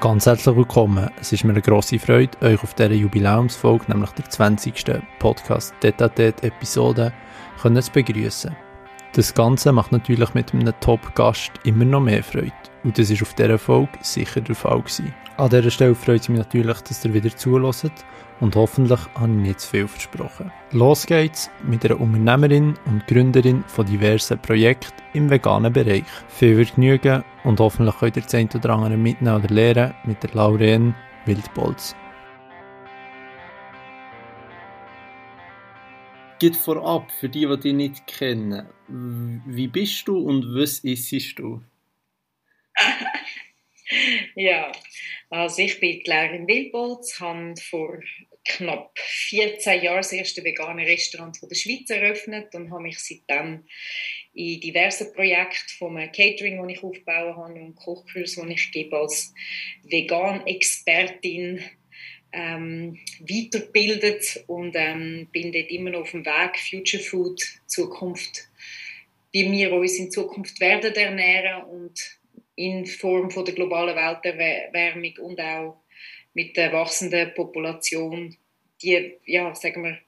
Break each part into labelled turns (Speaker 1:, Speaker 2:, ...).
Speaker 1: Ganz herzlich willkommen. Es ist mir eine grosse Freude, euch auf dieser Jubiläumsfolge, nämlich der 20. Podcast Detatet Episode, zu begrüßen. Das Ganze macht natürlich mit einem Top-Gast immer noch mehr Freude. Und das ist auf dieser Folge sicher der Fall gewesen. An dieser Stelle freut es mich natürlich, dass ihr wieder zulässt und hoffentlich habe ich nicht zu viel versprochen. Los geht's mit einer Unternehmerin und Gründerin von diversen Projekten im veganen Bereich. Viel Vergnügen und hoffentlich könnt ihr das eine oder andere mitnehmen oder lernen mit der Lauren Wildbolz. Geht vorab, für die, die dich nicht kennen, wie bist du und was isst du?
Speaker 2: ja, also ich bin Lauren Wildbolz, habe vor knapp 14 Jahren das erste vegane Restaurant der Schweiz eröffnet und habe mich seitdem in diversen Projekten vom Catering, das ich aufbauen habe und Kochkurs, die ich gebe als Vegan-Expertin ähm, weitergebildet und ähm, bin dort immer noch auf dem Weg Future Food Zukunft, wie wir uns in Zukunft werden ernähren und in Form von der globalen Welterwärmung und auch mit der wachsenden Population die, ja, sagen wir,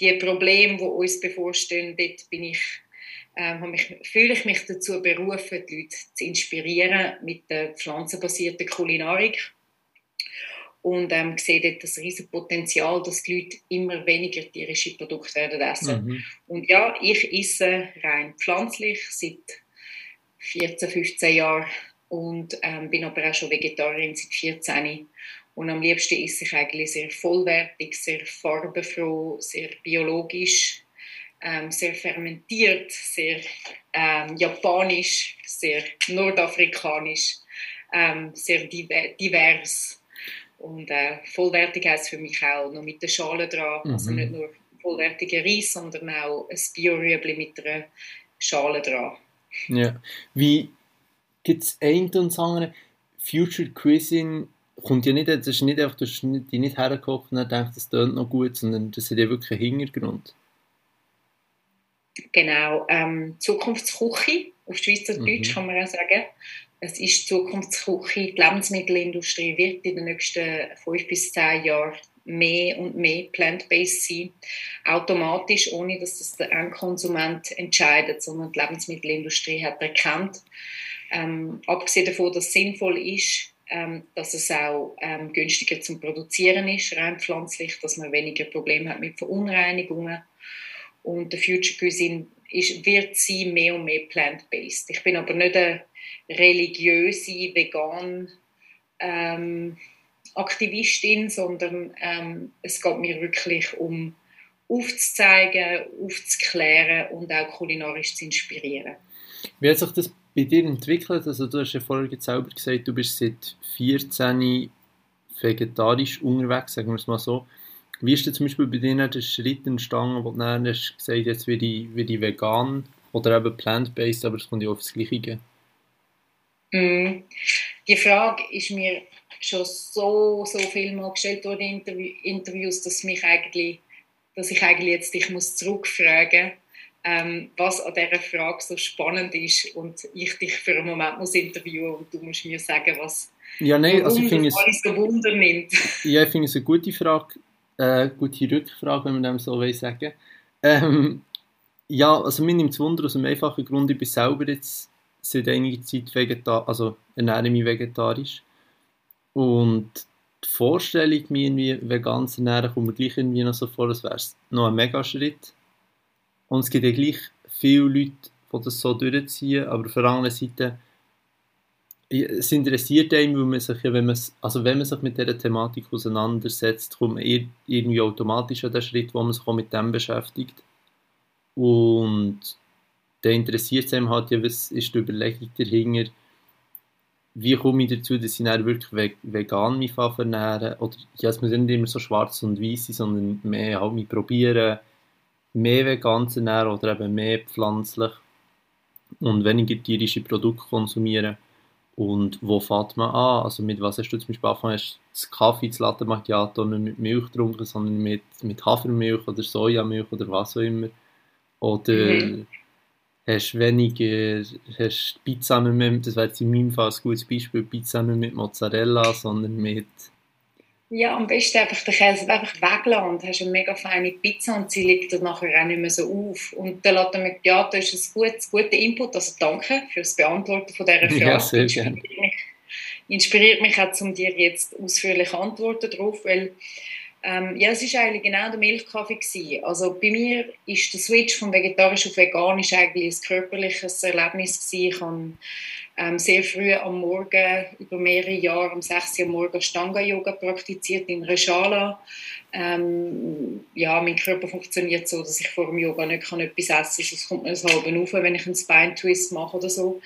Speaker 2: die Probleme, die uns bevorstehen, dort bin ich, äh, mich, fühle ich mich dazu berufen, die Leute zu inspirieren mit der pflanzenbasierten Kulinarik und ähm, sehe dort das riesige Potenzial, dass die Leute immer weniger tierische Produkte werden essen. Mhm. Und ja, ich esse rein pflanzlich seit 14, 15 Jahren und ähm, bin aber auch schon Vegetarierin seit 14 und am liebsten esse ich eigentlich sehr vollwertig, sehr farbenfroh, sehr biologisch, ähm, sehr fermentiert, sehr ähm, japanisch, sehr nordafrikanisch, ähm, sehr divers. Und äh, vollwertig heisst für mich auch noch mit der Schale dran. Also mhm. Also nicht nur vollwertiger Reis, sondern auch ein Biorüebli mit einer Schale dran.
Speaker 1: Ja. Wie gibt es ein und andere Future Cuisine kommt ja nicht, das ist nicht einfach, du hast die nicht hergekocht und denkst, das tönt noch gut, sondern das hat ja wirklich einen Hintergrund.
Speaker 2: Genau, ähm, Zukunftsküche, auf Schweizerdeutsch mhm. kann man auch sagen. Es ist Zukunftsküche, die Lebensmittelindustrie wird in den nächsten fünf bis zehn Jahren mehr und mehr plant-based sein, automatisch, ohne dass das der Endkonsument entscheidet, sondern die Lebensmittelindustrie hat erkannt, ähm, abgesehen davon, dass es sinnvoll ist, ähm, dass es auch ähm, günstiger zum Produzieren ist, rein pflanzlich, dass man weniger Probleme hat mit Verunreinigungen. Und der Future Cuisine ist, wird sie mehr und mehr plant-based. Ich bin aber nicht eine religiöse, vegan ähm, Aktivistin, sondern ähm, es geht mir wirklich um aufzuzeigen, aufzuklären und auch kulinarisch zu inspirieren.
Speaker 1: Wie hat sich das bei dir entwickelt? Also du hast ja vorher selber gesagt, du bist seit 14 vegetarisch unterwegs, sagen wir es mal so. Wie ist denn zum Beispiel bei dir der Schritt entstanden, wo du dann hast gesagt jetzt werde ich, werde ich vegan oder eben plant-based, aber es kommt ja auf das Gleiche.
Speaker 2: Mm. Die Frage ist mir schon so, so viel mal gestellt worden in Interview Interviews, dass, mich eigentlich, dass ich eigentlich jetzt dich muss zurückfragen muss ähm, was an dieser Frage so spannend ist und ich dich für einen Moment muss interviewen und du musst mir sagen, was
Speaker 1: ja, nein, also ich finde es,
Speaker 2: alles so Wunder nimmt.
Speaker 1: Ja, ich finde es eine gute Frage, äh, gute Rückfrage, wenn man dem so will sagen. Ähm, ja, also mir nimmt es Wunder aus dem einfachen Grund, ich bin selber jetzt seit einiger Zeit vegetarisch, also ernähre mich vegetarisch und die Vorstellung, mich irgendwie vegan zu ernähren, kommt mir gleich irgendwie noch so vor, als wäre es noch ein Megaschritt und es gibt ja gleich viele Leute, die das so durchziehen, aber auf der anderen Seite es interessiert einen, weil man sich, wenn man, also wenn man sich mit dieser Thematik auseinandersetzt, kommt man irgendwie automatisch an den Schritt, wo man sich auch mit dem beschäftigt. Und dann interessiert es einem halt, ja, was ist die Überlegung dahinter, wie komme ich dazu, dass ich dann wirklich vegan mich ernähren Oder ja, es muss nicht immer so schwarz und weiß sein, sondern mehr halt mich probieren, mehr vegan zu ernähren oder eben mehr pflanzlich und weniger tierische Produkte konsumieren. Und wo fährt man an? Also mit was hast du zum Beispiel angefangen? Hast du Kaffee, das Latte Macchiato nicht mit Milch getrunken, sondern mit, mit Hafermilch oder Sojamilch oder was auch immer? Oder mhm. Hast weniger, hast Pizza nicht mehr, das wäre in meinem Fall ein gutes Beispiel, Pizza nicht mit Mozzarella, sondern mit
Speaker 2: ja, am besten einfach den Käse einfach weglassen und hast eine mega feine Pizza und sie liegt dann nachher auch nicht mehr so auf. Und der Latte Macchiato ist ein gutes, guter Input, also danke für das Beantworten von dieser Frage.
Speaker 1: Ja, sehr gerne.
Speaker 2: Inspiriert mich, inspiriert mich auch, um dir jetzt ausführlich antworten darauf, weil ähm, ja, es war eigentlich genau der Milchkaffee gewesen. Also bei mir ist der Switch von vegetarisch auf veganisch eigentlich ein körperliches Erlebnis gewesen. Ich habe ähm, sehr früh am Morgen, über mehrere Jahre, um 6 Uhr am Morgen Stanga-Yoga praktiziert in Reshala. Ähm, ja, mein Körper funktioniert so, dass ich vor dem Yoga nicht kann etwas essen kann, sonst kommt mir das halbe auf, wenn ich einen Spine-Twist mache oder so.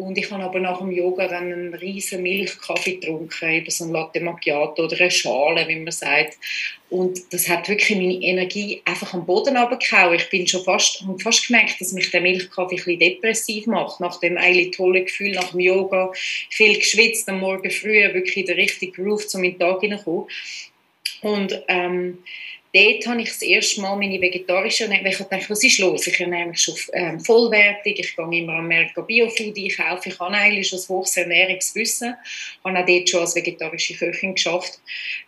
Speaker 2: Und ich habe aber nach dem Yoga dann einen riesen Milchkaffee getrunken, eben so ein Latte Macchiato oder eine Schale, wie man sagt. Und das hat wirklich meine Energie einfach am Boden runtergehauen. Ich bin schon fast, habe fast gemerkt, dass mich der Milchkaffee ein bisschen depressiv macht. Nach dem eigentlich tollen Gefühl, nach dem Yoga, viel geschwitzt am Morgen früh, wirklich der richtige Groove zu meinem Tag hineinkommen. Und ähm, dort habe ich das erste Mal meine vegetarische Ernährung, ich dachte, was ist los? Ich ernähre mich schon ähm, vollwertig, ich gehe immer am Merco Biofood einkaufen, ich habe eigentlich ein hohes Ernährungswissen, habe auch dort schon als vegetarische Köchin geschafft.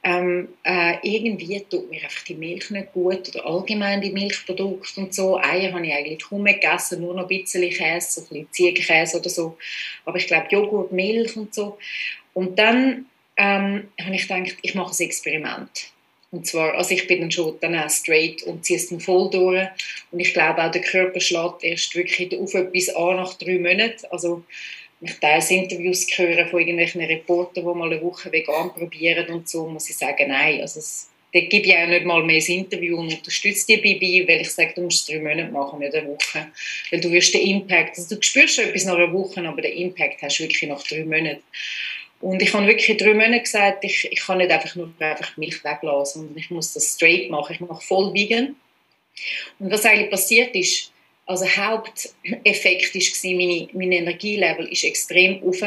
Speaker 2: Ähm, äh, irgendwie tut mir einfach die Milch nicht gut oder allgemein die Milchprodukte und so. Eier habe ich eigentlich kaum gegessen, nur noch ein bisschen Käse, so ein bisschen Ziegenkäse oder so. Aber ich glaube Joghurt, Milch und so. Und dann ähm, habe ich gedacht, ich mache ein Experiment und zwar, also ich bin dann schon dann auch straight und ziehe es dann voll durch. Und ich glaube auch, der Körper schlägt erst wirklich auf etwas an nach drei Monaten. Also, ich teils Interviews höre von irgendwelchen Reportern, die mal eine Woche vegan probieren und so, muss ich sagen, nein. Also, es, da gebe ich auch nicht mal mehr das Interview und unterstütze die dabei, weil ich sage, du musst drei Monate machen, nicht eine Woche. Weil du wirst den Impact, also du spürst schon etwas nach einer Woche, aber den Impact hast du wirklich nach drei Monaten. Und ich habe wirklich drei Monate gesagt, ich, ich kann nicht einfach nur einfach Milch weglassen, sondern ich muss das straight machen. Ich mache voll vegan. Und was eigentlich passiert ist, also Haupteffekt ist meine, mein Energielevel ist extrem auf.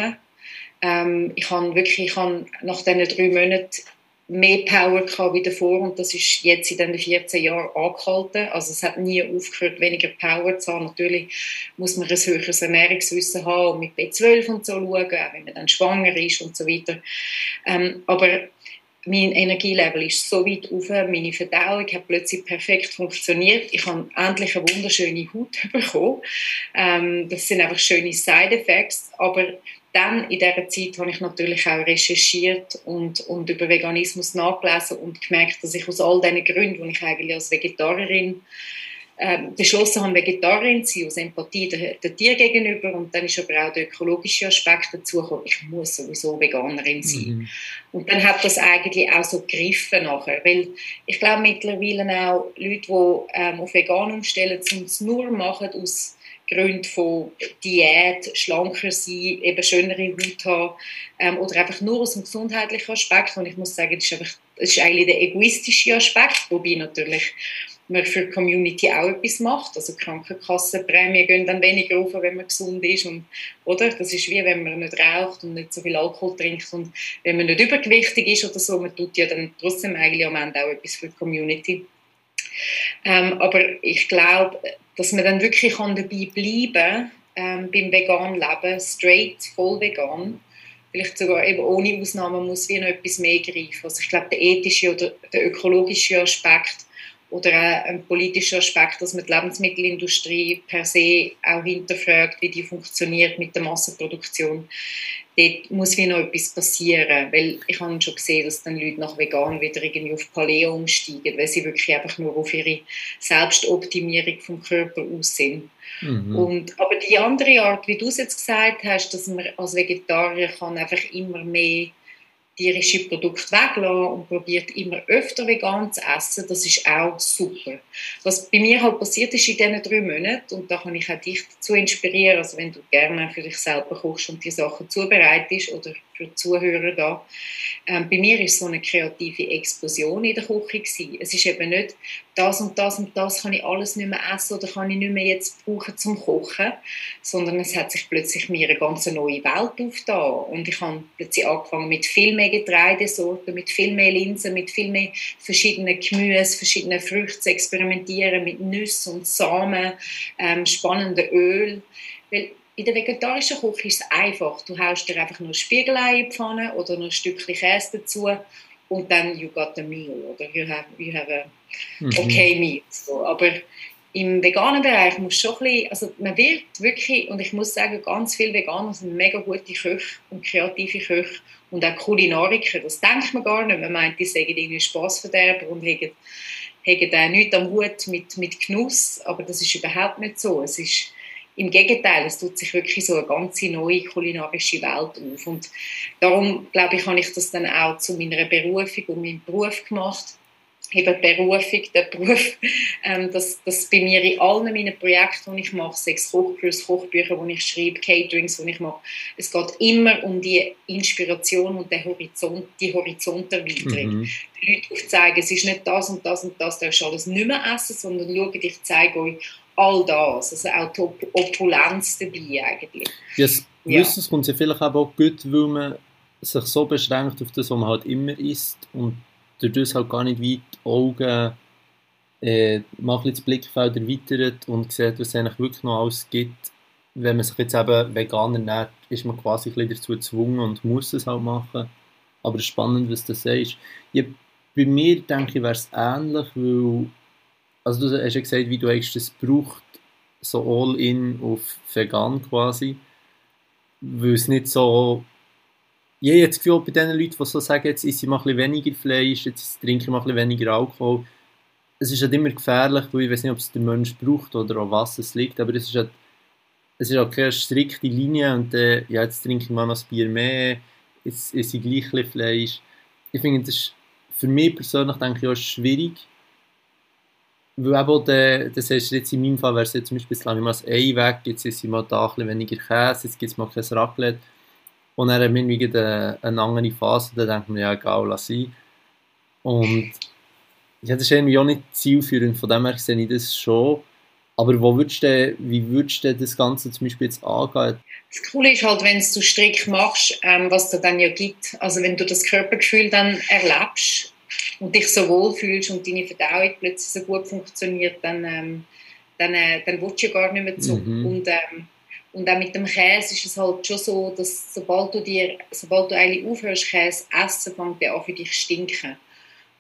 Speaker 2: Ähm, ich habe wirklich, ich habe nach diesen drei Monaten mehr Power gehabt wie davor und das ist jetzt in den 14 Jahren angehalten. Also es hat nie aufgehört, weniger Power zu haben. Natürlich muss man ein höheres Ernährungswissen haben und mit B12 und so schauen, auch wenn man dann schwanger ist und so weiter. Ähm, aber mein Energielevel ist so weit auf, meine Verdauung hat plötzlich perfekt funktioniert. Ich habe endlich eine wunderschöne Haut bekommen. Ähm, das sind einfach schöne Side-Effects, aber dann in dieser Zeit habe ich natürlich auch recherchiert und, und über Veganismus nachgelesen und gemerkt, dass ich aus all diesen Gründen, die ich eigentlich als Vegetarierin äh, beschlossen habe, Vegetarierin zu sein, aus Empathie der, der Tier gegenüber und dann ist aber auch der ökologische Aspekt dazu gekommen, ich muss sowieso Veganerin sein. Mhm. Und dann hat das eigentlich auch so gegriffen nachher, weil ich glaube mittlerweile auch Leute, die ähm, auf vegan umstellen, es nur machen aus Gründe von Diät, schlanker sein, eben schönere Haut haben ähm, oder einfach nur aus dem gesundheitlichen Aspekt. Und ich muss sagen, das ist, einfach, das ist eigentlich der egoistische Aspekt, wobei natürlich man für die Community auch etwas macht. Also Krankenkassenprämien gehen dann weniger auf, wenn man gesund ist. Und, oder? Das ist wie wenn man nicht raucht und nicht so viel Alkohol trinkt und wenn man nicht übergewichtig ist oder so, man tut ja dann trotzdem eigentlich am Ende auch etwas für die Community. Ähm, aber ich glaube, dass man dann wirklich dabei bleiben ähm, beim veganen Leben, straight, voll vegan, vielleicht sogar eben ohne Ausnahmen muss wie noch etwas mehr greifen. Also ich glaube, der ethische oder der ökologische Aspekt oder auch ein politischer Aspekt, dass man die Lebensmittelindustrie per se auch hinterfragt, wie die funktioniert mit der Massenproduktion. Dort muss wie noch etwas passieren, weil ich habe schon gesehen, dass dann Leute nach vegan wieder irgendwie auf Paleo umsteigen, weil sie wirklich einfach nur auf ihre Selbstoptimierung vom Körper aus sind. Mhm. Und, aber die andere Art, wie du es jetzt gesagt hast, dass man als Vegetarier kann einfach immer mehr tierische Produkte weglassen und probiert immer öfter vegan zu essen, das ist auch super. Was bei mir halt passiert ist in diesen drei Monaten, und da kann ich auch dich dazu inspirieren, also wenn du gerne für dich selber kochst und die Sachen zubereitest oder für die Zuhörer da. Ähm, bei mir ist so eine kreative Explosion in der Küche gewesen. Es ist eben nicht das und das und das kann ich alles nicht mehr essen oder kann ich nicht mehr jetzt brauchen zum Kochen, sondern es hat sich plötzlich mir eine ganz neue Welt aufgetan und ich habe plötzlich angefangen mit viel mehr Getreidesorten, mit viel mehr Linsen, mit viel mehr verschiedenen Gemüse, verschiedenen Früchten zu experimentieren, mit Nüssen und Samen, ähm, spannenden Öl, weil in der vegetarischen Küche ist es einfach. Du haust dir einfach nur Spiegelei in die Pfanne oder noch ein Stückchen Käse dazu und dann you got the meal oder you have, you have a mhm. okay meal. So. Aber im veganen Bereich muss schon ein bisschen, also man wird wirklich, und ich muss sagen, ganz viele Veganer sind mega gute Köche und kreative Köche und auch Kulinariker. Das denkt man gar nicht. Man meint, die sagen irgendwie Spaßverderber und haben, haben auch nichts am Hut mit, mit Genuss, aber das ist überhaupt nicht so. Es ist im Gegenteil, es tut sich wirklich so eine ganz neue kulinarische Welt auf. Und darum, glaube ich, habe ich das dann auch zu meiner Berufung und meinem Beruf gemacht. Eben die Berufung, der Beruf, ähm, dass, dass bei mir in allen meinen Projekten, die ich mache, sechs Kochkurs, Kochbücher, die ich schreibe, Caterings, die ich mache, es geht immer um die Inspiration und den Horizont, die Horizonterweiterung. Mhm. Die Leute aufzeigen, es ist nicht das und das und das, du darfst alles nicht mehr essen, sondern schaut, ich zeige euch all das, also auch die Opulenz dabei eigentlich.
Speaker 1: Yes, ja. Gewisses kommt ja vielleicht auch gut, weil man sich so beschränkt auf das, was man halt immer isst und dadurch halt gar nicht weit die Augen äh, mal das Blickfeld erweitert und sieht, was es eigentlich wirklich noch alles gibt. Wenn man sich jetzt eben vegan ernährt, ist man quasi ein dazu gezwungen und muss es halt machen. Aber es ist spannend, was du sagst. Ja, bei mir denke ich, wäre es ähnlich, weil also du hast ja gesagt, wie du eigentlich das braucht, so all-in auf vegan quasi, weil es nicht so ich habe das Gefühl, bei den Leuten, die so sagen, jetzt esse ich mal ein weniger Fleisch, jetzt trinke ich mal ein weniger Alkohol, es ist halt immer gefährlich, weil ich weiß nicht, ob es der Mensch braucht oder an was es liegt, aber es ist halt, es ist halt keine strikte Linie und äh, ja, jetzt trinke ich mal noch ein Bier mehr, jetzt esse ich gleich Fleisch. Ich finde, das ist für mich persönlich denke ich auch schwierig, weil der, das heißt jetzt in meinem Fall wäre es jetzt zum Beispiel, ich mal das Ei weg, jetzt ist mal da ein bisschen weniger Käse, jetzt gibt es mal kein Raclette. Und dann haben wir eine, eine andere Phase, da denkt man, ja egal, lass sein. Und ja, das ist irgendwie auch nicht zielführend, von dem her sehe ich das schon. Aber wo würdest du, wie würdest du das Ganze zum Beispiel jetzt angehen?
Speaker 2: Das Coole ist halt, wenn du strikt machst, ähm, was es dann ja gibt. Also wenn du das Körpergefühl dann erlebst, und dich so wohl fühlst und deine Verdauung plötzlich so gut funktioniert, dann, ähm, dann, äh, dann willst du ja gar nicht mehr zu. Mhm. Und, ähm, und auch mit dem Käse ist es halt schon so, dass sobald du, dir, sobald du eigentlich aufhörst, Käse essen, fängt der an für dich stinken.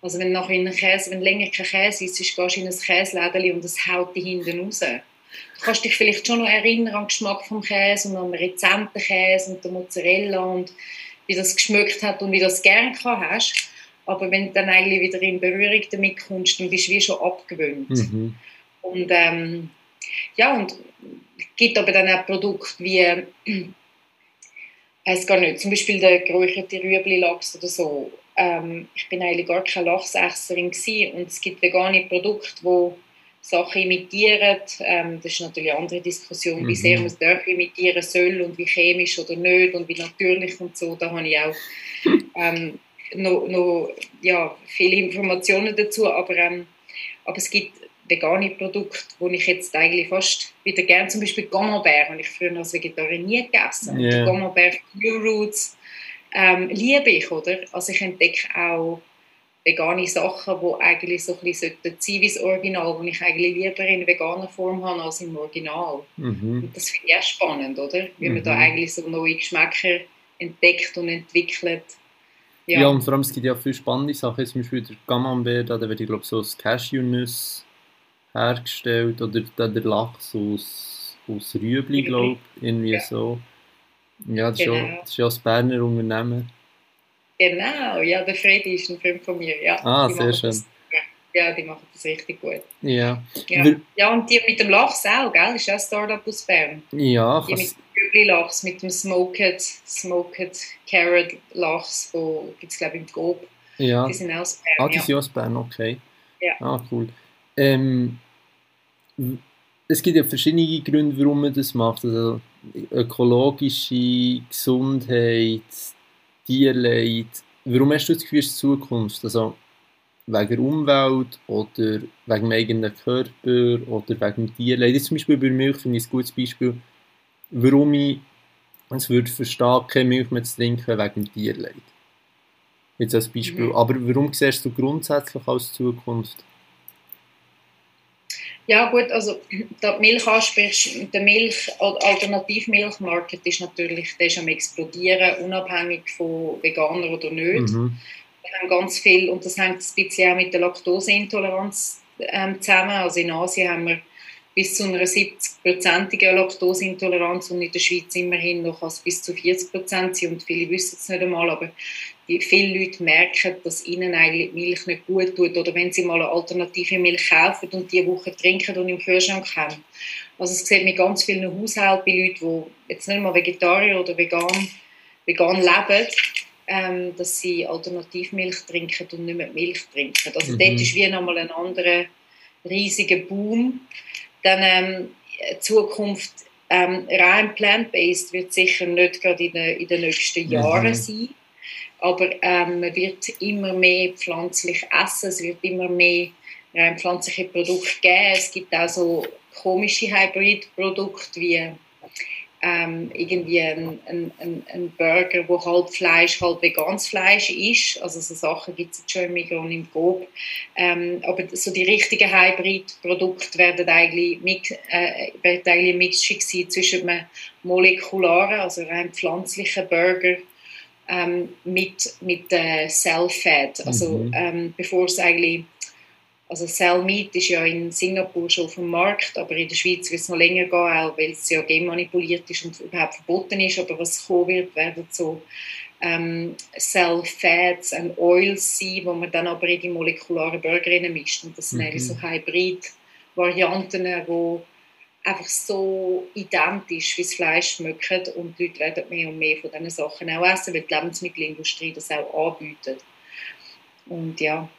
Speaker 2: Also wenn nachher in Käse, wenn länger kein Käse ist, gehst du in ein Käselädeli und das haut dich hinten raus. Du kannst dich vielleicht schon noch erinnern an den Geschmack vom Käse und an den rezenten Käse und der Mozzarella und wie das geschmeckt hat und wie du das gerne hast. Aber wenn du dann eigentlich wieder in Berührung damit kommst, dann bist du wie schon abgewöhnt. Mhm. Und ähm, ja, und es gibt aber dann auch Produkte wie, äh, es gar nicht, zum Beispiel der geräucherte Rüebli-Lachs oder so. Ähm, ich bin eigentlich gar keine Lachsesserin gewesen und es gibt vegane Produkte, wo Sachen imitieren. Ähm, das ist natürlich eine andere Diskussion, mhm. wie sehr man es imitieren soll und wie chemisch oder nicht und wie natürlich und so. Da habe ich auch ähm, noch, noch ja, viele Informationen dazu, aber, ähm, aber es gibt vegane Produkte, die ich jetzt eigentlich fast wieder gerne, zum Beispiel Camembert, habe ich früher als Vegetarier nie gegessen. Yeah. Camembert New Roots ähm, liebe ich, oder? Also ich entdecke auch vegane Sachen, die eigentlich so ein bisschen sein wie das Original, die ich eigentlich lieber in veganer Form habe als im Original. Mhm. Und das finde ich auch spannend, oder? Wie mhm. man da mhm. eigentlich so neue Geschmäcker entdeckt und entwickelt.
Speaker 1: Ja. ja, und vor allem es gibt ja viele spannende Sachen. Zum Beispiel der Camembert, da wird, ich glaube, so aus Cashewnüsse hergestellt oder der Lachs aus, aus Rüebli, glaube ich, irgendwie ja. so. Ja, das, genau. ist ja, das ist ja das Berner Unternehmen.
Speaker 2: Genau, ja, der Freddy ist ein Freund von mir, ja.
Speaker 1: Ah, sehr schön.
Speaker 2: Das, ja, die machen das richtig gut.
Speaker 1: Ja.
Speaker 2: Ja, ja und die mit dem Lachs auch, gell? Ist auch ein Startup aus Bern.
Speaker 1: Ja,
Speaker 2: die mit Rüebli-Lachs, mit dem Smoked, Smoked Carrot Lachs, wo gibt es glaube ich im Gob.
Speaker 1: Ja.
Speaker 2: Die sind aus
Speaker 1: Bern. Ah, die sind aus Bern, okay.
Speaker 2: Ja.
Speaker 1: Ah, cool. Ähm, es gibt ja verschiedene Gründe, warum man das macht. Also ökologische Gesundheit, Tierleid. Warum hast du das Gefühl, es ist Zukunft? Also wegen der Umwelt oder wegen dem eigenen Körper oder wegen dem Tierleid. Jetzt zum Beispiel bei Milch finde ich ein gutes Beispiel, warum ich es würde verstehen, keine Milch mehr zu trinken wegen dem Tierleid. Jetzt als Beispiel. Mhm. Aber warum siehst du grundsätzlich als Zukunft?
Speaker 2: Ja gut, also der Milch ansprichst, der Milch, Alternativmilchmarkt ist natürlich der ist am explodieren, unabhängig von Veganer oder nicht. Mhm. Wir haben ganz viel, und das hängt ein bisschen auch mit der Laktoseintoleranz ähm, zusammen. Also in Asien haben wir bis zu einer 70-prozentigen Laktoseintoleranz und in der Schweiz immerhin noch als bis zu 40 Prozent und viele wissen es nicht einmal, aber die, viele Leute merken, dass ihnen eigentlich Milch nicht gut tut oder wenn sie mal eine alternative Milch kaufen und die Woche trinken und im Kühlschrank haben. Also es sieht mit ganz vielen Haushalten bei Leuten, die jetzt nicht mal Vegetarier oder vegan, vegan leben, ähm, dass sie Alternativmilch trinken und nicht mehr Milch trinken. Also mhm. dort ist wie nochmal ein anderer riesiger Boom dann ähm, Zukunft ähm, rein plant-based wird sicher nicht gerade in, den, in den nächsten Jahren mhm. sein. Aber ähm, man wird immer mehr pflanzlich essen, es wird immer mehr rein pflanzliche Produkte geben. Es gibt auch so komische Hybrid-Produkte wie ähm, irgendwie ein, ein, ein, Burger, wo halb Fleisch, halb veganes Fleisch ist. Also so Sachen gibt es schon im Migros und im Coop. Ähm, aber so die richtigen Hybrid-Produkte werden eigentlich, mit, äh, werden eigentlich eine Mischung sein zwischen einem molekularen, also rein pflanzlichen Burger ähm, mit, mit äh, Cell-Fat. Also mhm. ähm, bevor es eigentlich also Cell Meat ist ja in Singapur schon auf dem Markt, aber in der Schweiz wird es noch länger gehen, auch weil es ja genmanipuliert ist und überhaupt verboten ist. Aber was kommen wird, werden so ähm, Cell Fats und Oils sein, wo man dann aber in die molekularen Burger mischt. Und das sind mhm. so Hybrid-Varianten, die einfach so identisch wie das Fleisch schmecken und die Leute werden mehr und mehr von diesen Sachen auch essen, weil die Lebensmittelindustrie das auch anbietet. Und ja,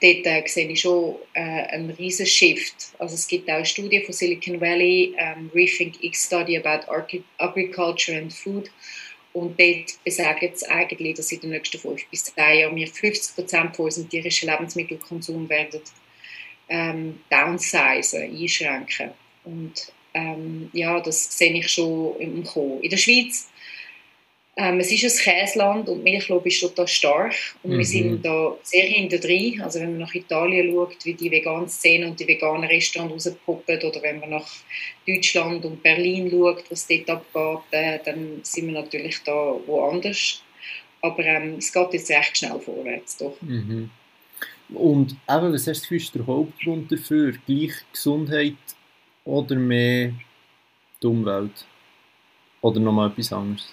Speaker 2: dort äh, sehe ich schon äh, einen riesen Shift. Also es gibt auch eine Studie von Silicon Valley, ähm, Rethink X Study about Agriculture and Food. Und dort besagen es eigentlich, dass in den nächsten fünf bis zehn Jahren wir 50 Prozent von unserem tierischen Lebensmittelkonsum werden ähm, downsizen, einschränken. Und ähm, ja, das sehe ich schon im Kommen. In der Schweiz ähm, es ist ein Käseland und Milchlob ist total stark und mhm. wir sind da sehr hinter drin. Also wenn man nach Italien schaut, wie die vegane Szene und die veganen Restaurants rauspoppen oder wenn man nach Deutschland und Berlin schaut, was dort abgeht, äh, dann sind wir natürlich da woanders. Aber ähm, es geht jetzt recht schnell vorwärts, doch.
Speaker 1: Mhm. Und eben, was hast du für der Hauptgrund dafür? Gleich Gesundheit oder mehr die Umwelt? Oder nochmal etwas anderes?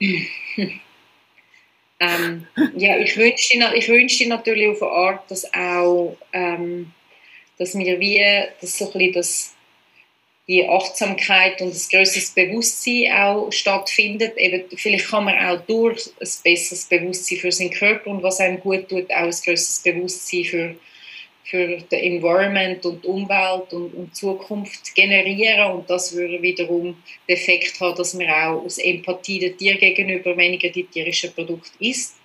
Speaker 2: ähm, ja, ich wünschte, ich wünschte natürlich auf eine Art, dass auch, ähm, dass wir wie, dass so ein das, die Achtsamkeit und das größeres Bewusstsein auch stattfindet. Eben, vielleicht kann man auch durch ein besseres Bewusstsein für seinen Körper und was einem gut tut, auch ein größeres Bewusstsein für für das Environment und Umwelt und, und Zukunft generieren und das würde wiederum den Effekt haben, dass man auch aus Empathie dem Tier gegenüber weniger die tierischen Produkte isst.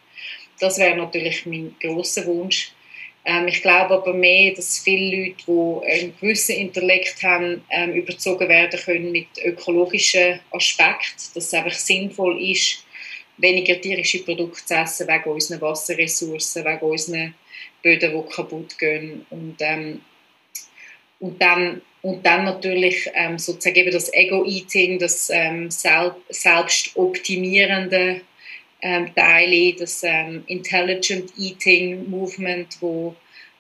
Speaker 2: Das wäre natürlich mein großer Wunsch. Ähm, ich glaube aber mehr, dass viele Leute, die einen gewissen Intellekt haben, ähm, überzogen werden können mit ökologischen Aspekten, dass es einfach sinnvoll ist, weniger tierische Produkte zu essen, wegen unseren Wasserressourcen, wegen unseren Böden, die kaputt gehen. Und, ähm, und, dann, und dann natürlich ähm, sozusagen eben das Ego-Eating, das ähm, selb selbstoptimierende ähm, Teil, das ähm, Intelligent Eating Movement, wo,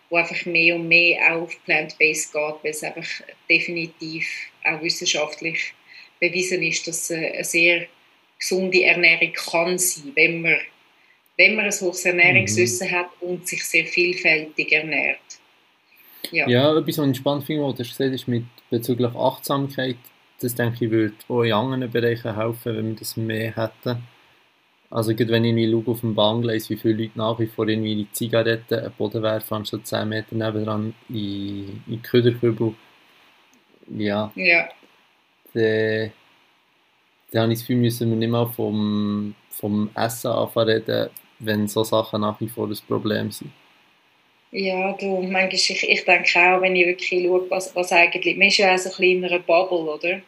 Speaker 2: wo einfach mehr und mehr auf Plant-Based geht, weil es einfach definitiv auch wissenschaftlich bewiesen ist, dass äh, eine sehr gesunde Ernährung kann sein, wenn man wenn man ein hohes Ernährungswissen mhm. hat und sich sehr vielfältig ernährt.
Speaker 1: Ja, ja etwas, was ich spannend finde, was du gesagt hast, mit bezüglich Achtsamkeit, das denke ich, würde auch in anderen Bereichen helfen, wenn wir das mehr hätten. Also gerade wenn ich irgendwie auf dem Bahngleis, wie viele Leute nach wie vor irgendwie die Zigaretten einen Boden werfen, anstatt 10 Meter nebenan in, in Köderkübel. Ja.
Speaker 2: Ja.
Speaker 1: dann habe ich das Gefühl, müssen wir nicht mal vom, vom Essen anfangen wenn so Sachen nach wie vor ein Problem sind.
Speaker 2: Ja, du, manchmal, ich, ich denke auch, wenn ich wirklich schaue, was, was eigentlich, man ist ja auch so ein bisschen in einer Bubble, oder?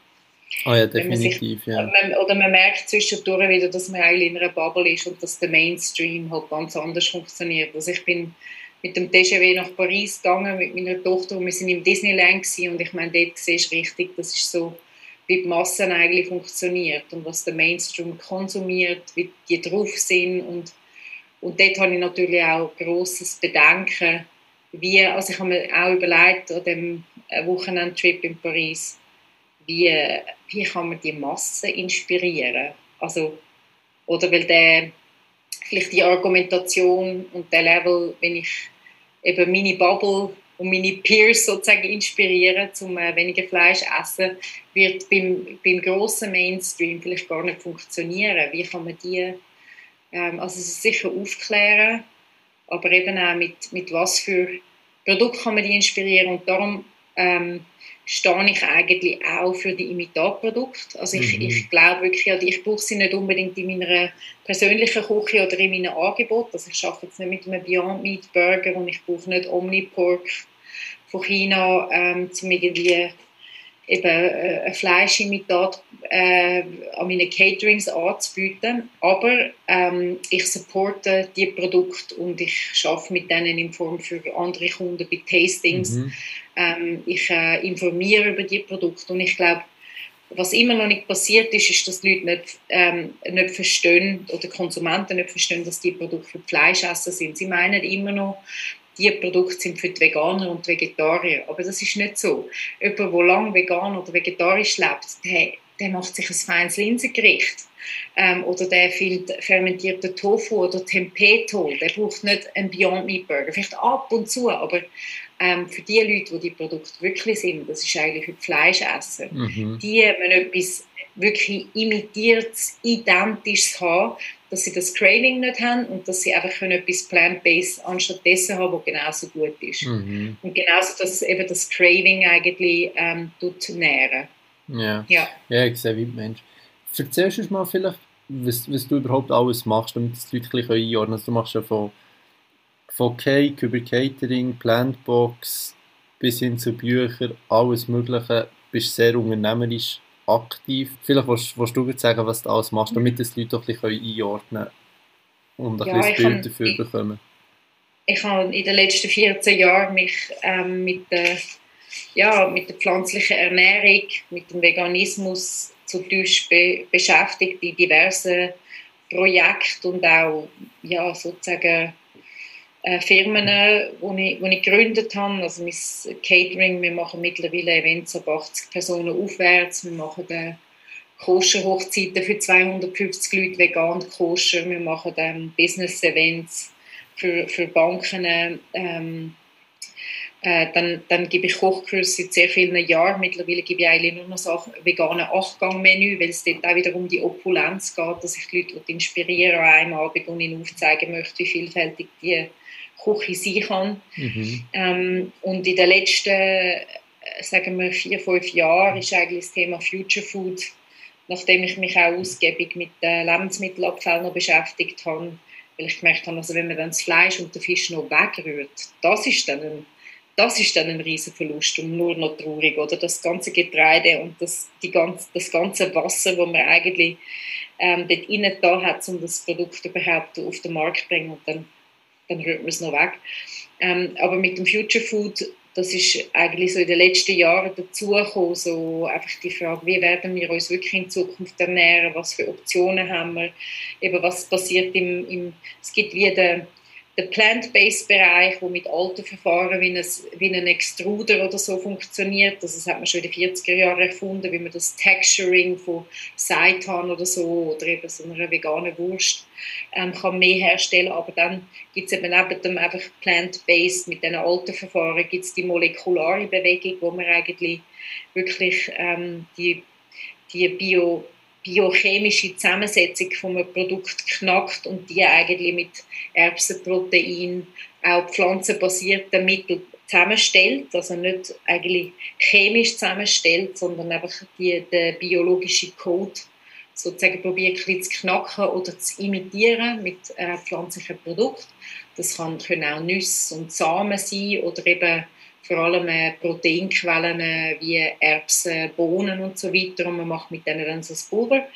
Speaker 1: Ah oh ja, definitiv, sich, ja.
Speaker 2: Man, oder man merkt zwischendurch wieder, dass man eigentlich in einer Bubble ist und dass der Mainstream halt ganz anders funktioniert. Also ich bin mit dem TGV nach Paris gegangen mit meiner Tochter und wir sind im Disneyland gewesen, und ich meine, dort siehst du richtig, das ist so, wie die Massen eigentlich funktioniert und was der Mainstream konsumiert, wie die drauf sind und, und dort habe ich natürlich auch großes Bedenken, wie, also ich habe mir auch überlegt an dem Wochenendtrip in Paris, wie, wie kann man die Massen inspirieren? Also, oder weil der, vielleicht die Argumentation und der Level, wenn ich eben meine Bubble und meine Peers sozusagen inspirieren, zum äh, weniger Fleisch essen, wird beim, beim grossen Mainstream vielleicht gar nicht funktionieren. Wie kann man die, ähm, also sicher aufklären, aber eben auch mit, mit was für Produkt kann man die inspirieren und darum ähm, stehe ich eigentlich auch für die Imitatprodukte. Also ich, mhm. ich glaube wirklich, ich brauche sie nicht unbedingt in meiner persönlichen Küche oder in meinem Angebot. Also ich arbeite jetzt nicht mit einem Beyond Meat Burger und ich brauche nicht Omnipork von China, ähm, um irgendwie eben äh, ein Fleischimitat äh, an meine Caterings anzubieten. Aber ähm, ich supporte die Produkte und ich arbeite mit denen in Form für andere Kunden bei Tastings. Mhm. Ähm, ich äh, informiere über die Produkte und ich glaube, was immer noch nicht passiert ist, ist, dass die Leute nicht, ähm, nicht verstehen oder Konsumenten nicht verstehen, dass die Produkte für Fleischesser sind. Sie meinen immer noch, die Produkte sind für die Veganer und Vegetarier. Aber das ist nicht so. Jemand, der lange vegan oder vegetarisch lebt, der, der macht sich ein feines Linsengericht. Ähm, oder der viel fermentierten Tofu oder Tempeh-Toll. Der braucht nicht einen Beyond Meat Burger. Vielleicht ab und zu, aber ähm, für die Leute, die die Produkte wirklich sind, das ist eigentlich für die Fleischesser, mhm. die wenn etwas wirklich imitiertes, identisches haben, dass sie das Craving nicht haben und dass sie einfach etwas Plant-Based anstattdessen haben, was genauso gut ist. Mhm. Und genauso, dass eben das Craving eigentlich ähm, tut nähren.
Speaker 1: Ja. ja. Ja, ich sehe wie Mensch. Erzählst du mal vielleicht, was, was du überhaupt alles machst, damit die Leute ein einordnen können. Also du machst ja von, von Cake über Catering, Plantbox bis hin zu Büchern, alles Mögliche. Du bist sehr unternehmerisch aktiv. Vielleicht willst, willst du sagen, was du alles machst, damit das die Leute auch ein bisschen einordnen und ein ja, bisschen Bild dafür ich, bekommen.
Speaker 2: Ich habe in den letzten 14 Jahren mich ähm, mit, der, ja, mit der pflanzlichen Ernährung, mit dem Veganismus zutiefst be beschäftigt in diversen Projekten und auch ja, sozusagen äh, Firmen, die ich, ich gegründet habe. Also mein Catering, wir machen mittlerweile Events ab 80 Personen aufwärts. Wir machen äh, Koscher-Hochzeiten für 250 Leute, vegan koscher. Wir machen dann Business-Events für, für Banken. Ähm, äh, dann, dann gebe ich Kochkurse seit sehr vielen Jahren. Mittlerweile gebe ich eigentlich nur noch so vegane Achtgang-Menü, weil es dort auch wieder um die Opulenz geht, dass ich die Leute inspirieren an einem Abend und ihnen aufzeigen möchte, wie vielfältig die Küche sein kann. Mhm. Ähm, und in den letzten, äh, sagen wir, vier, fünf Jahren ist eigentlich das Thema Future Food, nachdem ich mich auch ausgiebig mit den Lebensmittelabfällen noch beschäftigt habe, weil ich gemerkt habe, also wenn man dann das Fleisch und den Fisch noch wegrührt, das ist dann ein, das ist dann ein Riesenverlust und nur noch traurig. Oder das ganze Getreide und das, die ganz, das ganze Wasser, das man eigentlich ähm, dort rein da hat, um das Produkt überhaupt auf den Markt zu bringen. Und dann dann rührt man es noch weg. Ähm, aber mit dem Future Food, das ist eigentlich so in den letzten Jahren dazugekommen, so einfach die Frage, wie werden wir uns wirklich in Zukunft ernähren, was für Optionen haben wir, eben was passiert im, im es gibt wie der Plant-Based-Bereich, wo mit alten Verfahren wie ein, wie ein Extruder oder so funktioniert, also das hat man schon in den 40er Jahren erfunden, wie man das Texturing von Seitan oder so oder eben so einer veganen Wurst ähm, kann mehr herstellen, aber dann gibt es eben neben dem einfach Plant-Based mit den alten Verfahren gibt es die molekulare Bewegung, wo man eigentlich wirklich ähm, die, die Bio biochemische Zusammensetzung von einem Produkt knackt und die eigentlich mit Erbsenprotein auch pflanzenbasierte Mittel zusammenstellt, also nicht eigentlich chemisch zusammenstellt, sondern einfach die, den biologischen Code sozusagen probiert, zu knacken oder zu imitieren mit äh, pflanzlichen Produkten. Das kann, können auch Nüsse und Samen sein oder eben vor allem äh, Proteinquellen äh, wie Erbsen, Bohnen und so weiter und man macht mit denen dann so das Pulver.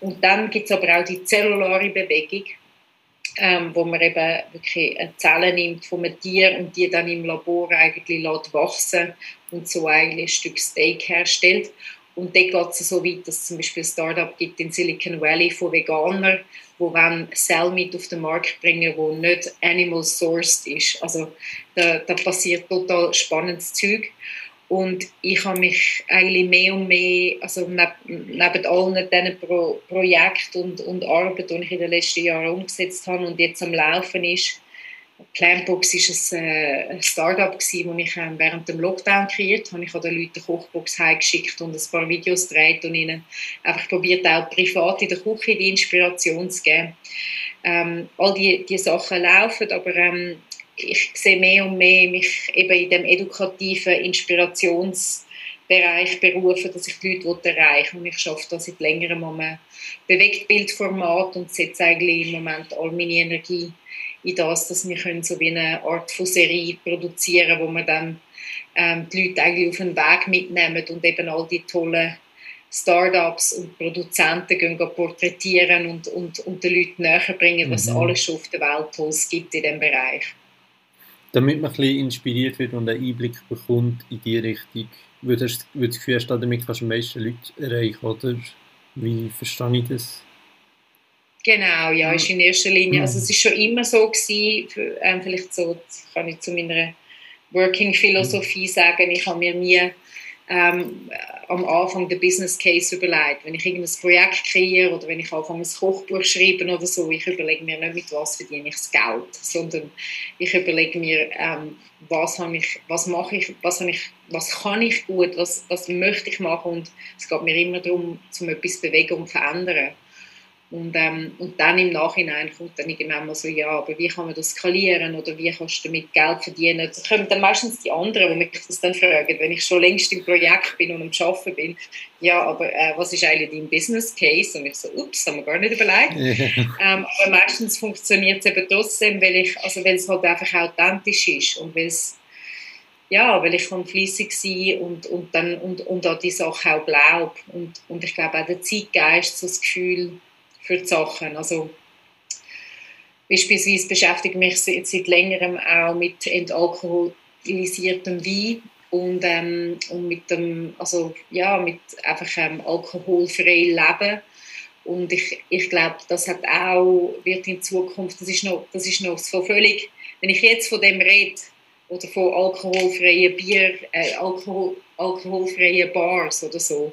Speaker 2: Und dann gibt es aber auch die zellulare Bewegung, ähm, wo man eben wirklich Zellen nimmt von einem Tier und die dann im Labor eigentlich lässt wachsen und so eigentlich ein Stück Steak herstellt. Und dort geht es so weit, dass es zum Beispiel ein Startup gibt in Silicon Valley von Veganern, wo wenn Cellmeat auf den Markt bringen, wo nicht animal sourced ist. Also da, da passiert total spannendes Zeug. Und ich habe mich eigentlich mehr und mehr, also neben, allen diesen Pro Projekten und, und Arbeit, die ich in den letzten Jahren umgesetzt habe und jetzt am Laufen ist, Planbox war ein, äh, ein Start-up, das ich ähm, während dem Lockdown kreiert habe. Ich habe den Leuten eine Kochbox heimgeschickt und ein paar Videos gedreht und ihnen einfach probiert, auch privat in der Küche die Inspiration zu geben. Ähm, all diese die Sachen laufen, aber ähm, ich sehe mehr und mehr mich eben in dem edukativen Inspirationsbereich berufen, dass ich die Leute erreichen will. Und ich schaffe das seit längerem am Bewegtbildformat und setze eigentlich im Moment all meine Energie in das, dass wir können so wie eine Art von Serie produzieren wo wir dann ähm, die Leute eigentlich auf den Weg mitnehmen und eben all die tollen Startups und Produzenten gehen porträtieren und, und, und den Leuten näher bringen, was mhm. alles schon auf der Welt Tolles gibt in diesem Bereich.
Speaker 1: Damit man ein bisschen inspiriert wird und einen Einblick bekommt in die Richtung, würdest du das Gefühl hast, damit kannst du am meisten Leute erreichen, oder? Wie verstehe ich das?
Speaker 2: Genau, ja, ist in erster Linie. Also es ist schon immer so gewesen, ähm, vielleicht so, kann ich zu meiner Working-Philosophie sagen, ich habe mir nie ähm, am Anfang den Business Case überlegt. Wenn ich irgendein Projekt kreiere oder wenn ich anfange, ein Kochbuch schreiben oder so, ich überlege mir nicht, mit was verdiene ich das Geld, sondern ich überlege mir, ähm, was, habe ich, was mache ich, was, habe ich, was kann ich gut, was, was möchte ich machen und es geht mir immer darum, zum etwas bewegen und verändern. Und, ähm, und dann im Nachhinein kommt dann irgendwann mal so, ja, aber wie kann man das skalieren oder wie kannst du damit Geld verdienen? Da kommen dann meistens die anderen, die mich das dann fragen, wenn ich schon längst im Projekt bin und am Arbeiten bin, ja, aber äh, was ist eigentlich dein Business Case? Und ich so, ups, haben wir gar nicht überlegt. ähm, aber meistens funktioniert es eben trotzdem, weil, ich, also weil es halt einfach authentisch ist und weil es ja, weil ich kann fleissig sein und, und, dann, und, und an die Sache auch glaube. Und, und ich glaube auch der Zeitgeist, so das Gefühl, für die Sachen. Also beispielsweise beschäftige ich mich seit, seit längerem auch mit entalkoholisiertem Wein und, ähm, und mit dem, also ja, mit einfach ähm, alkoholfreiem Leben. Und ich, ich glaube, das hat auch, wird in Zukunft, das ist noch, das ist noch so völlig, wenn ich jetzt von dem rede, oder von alkoholfreien Bier, äh, Alkohol, alkoholfreien Bars oder so,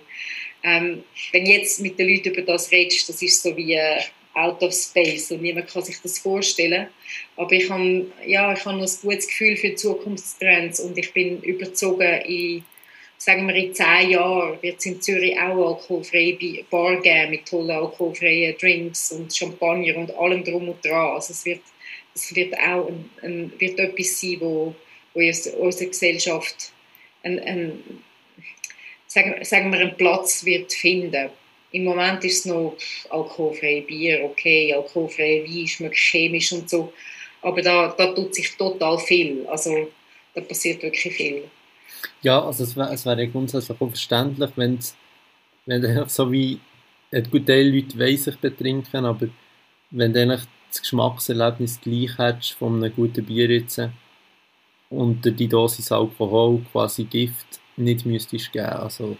Speaker 2: ähm, wenn jetzt mit den Leuten über das redest, das ist so wie äh, out of space und niemand kann sich das vorstellen. Aber ich habe, ja, ich habe noch ein gutes Gefühl für Zukunftstrends und ich bin überzogen, in, sagen wir in zehn Jahren wird es in Zürich auch alkoholfreie Bar geben mit tollen alkoholfreien Drinks und Champagner und allem drum und dran. Also es wird, es wird auch ein, ein, wird etwas sein, wo, wo unsere Gesellschaft ein, ein sagen, sagen wir, einen Platz wird finden. Im Moment ist es noch alkoholfreie Bier, okay, alkoholfreie Wein, schmeckt chemisch und so. Aber da, da tut sich total viel. Also da passiert wirklich viel.
Speaker 1: Ja, also es wäre es wär grundsätzlich auch verständlich, wenn wenn so wie guter Teil Leute weiss sich betrinken, aber wenn du das Geschmackserlebnis gleich hättest von einem guten Bier jetzt und die Dosis Alkohol quasi Gift nicht müsstest geben. Also,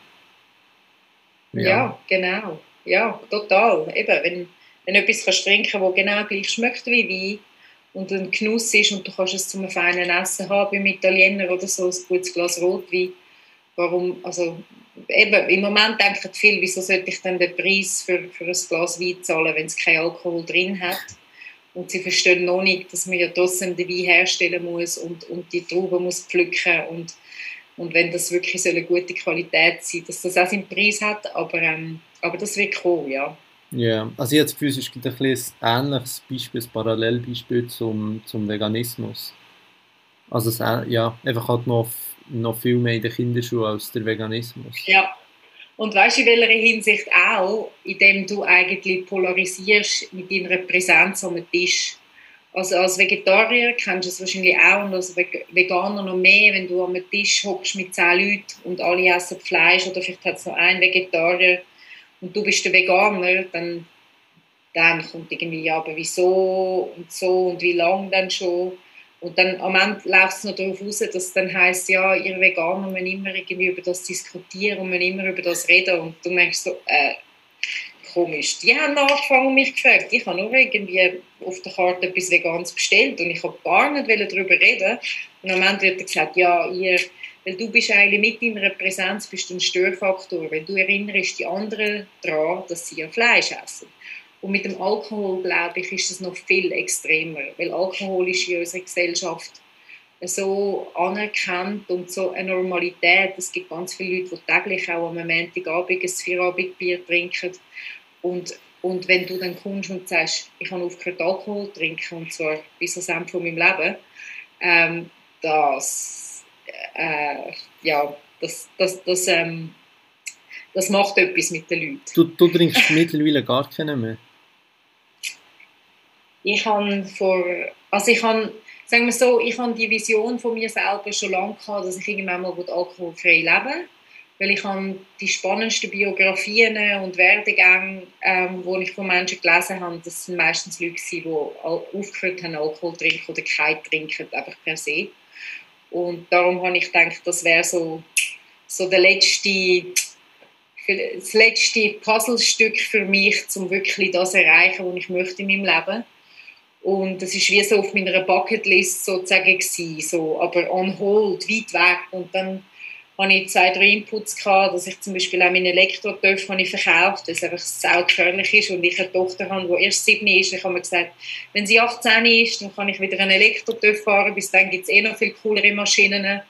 Speaker 2: ja. ja. genau. Ja, total. Eben, wenn, wenn du etwas kannst trinken kannst, das genau gleich schmeckt wie Wein und ein Genuss ist und du kannst es zum feinen Essen haben beim Italiener oder so, ein gutes Glas Rotwein. Warum, also eben, im Moment denken viele, wieso sollte ich dann den Preis für, für ein Glas Wein zahlen, wenn es keinen Alkohol drin hat. Und sie verstehen noch nicht, dass man ja trotzdem den Wein herstellen muss und, und die Trauben muss pflücken und und wenn das wirklich so eine gute Qualität sein dass das auch seinen Preis hat, aber, ähm, aber das wird kommen, ja.
Speaker 1: Ja, also jetzt für es gibt ein, ein ähnliches Beispiel, ein Parallelbeispiel zum, zum Veganismus. Also es, ja, einfach halt noch, noch viel mehr in der Kinderschuhe als der Veganismus.
Speaker 2: Ja, Und weißt du, in welcher Hinsicht auch, indem du eigentlich polarisierst mit deiner Präsenz am Tisch. Also als Vegetarier kennst du es wahrscheinlich auch und als Veganer noch mehr, wenn du am Tisch hockst mit zehn Leuten und alle essen Fleisch oder vielleicht hat es noch einen Vegetarier und du bist der Veganer, dann, dann kommt irgendwie, ja, aber wieso und so und wie lange dann schon. Und dann am Ende läuft es noch darauf raus, dass dann heisst, ja, ihr Veganer müssen immer irgendwie über das diskutieren und müssen immer über das reden. Und du merkst so, äh, komisch. Die haben angefangen mich gefragt. Ich habe nur irgendwie auf der Karte etwas Veganes bestellt und ich habe gar nicht darüber reden. Und am Ende wird gesagt, ja, ihr, weil du bist eigentlich mit deiner Präsenz bist ein Störfaktor, weil du erinnerst die anderen daran, dass sie ja Fleisch essen. Und mit dem Alkohol, glaube ich, ist es noch viel extremer, weil Alkohol ist in unserer Gesellschaft so anerkannt und so eine Normalität. Es gibt ganz viele Leute, die täglich auch am Montagabend ein Vierabendbier trinken. Und, und wenn du dann kommst und sagst, ich habe aufgehört Alkohol zu trinken, und zwar bis ans Ende von meinem Leben, ähm, das, äh, ja, das, das, das, ähm, das macht etwas mit den Leuten.
Speaker 1: Du, du trinkst mittlerweile gar keinen mehr?
Speaker 2: Ich habe vor, also ich habe, sagen wir so, ich habe die Vision von mir selber schon lange gehabt, dass ich irgendwann mal alkoholfrei leben will. Weil ich habe die spannendsten Biografien und Werdegänge, ähm, die ich von Menschen gelesen habe, das sind meistens Leute, die aufgehört haben, Alkohol trinken oder kein trinken, einfach per se. Und darum habe ich gedacht, das wäre so, so der letzte das letzte Puzzlestück für mich, um wirklich das zu erreichen, was ich möchte in meinem Leben. Und das ist wie so auf meiner Bucketlist sozusagen gewesen, so, aber on hold, weit weg. Und dann hatte ich zwei, drei Inputs gehabt, dass ich zum Beispiel auch meinen Elektrotöpf verkauft, weil es einfach sau gefährlich ist und ich eine Tochter habe, die erst sieben ist. Ich habe mir gesagt, wenn sie 18 ist, dann kann ich wieder einen Elektrotöpf fahren, bis dann gibt es eh noch viel coolere Maschinen.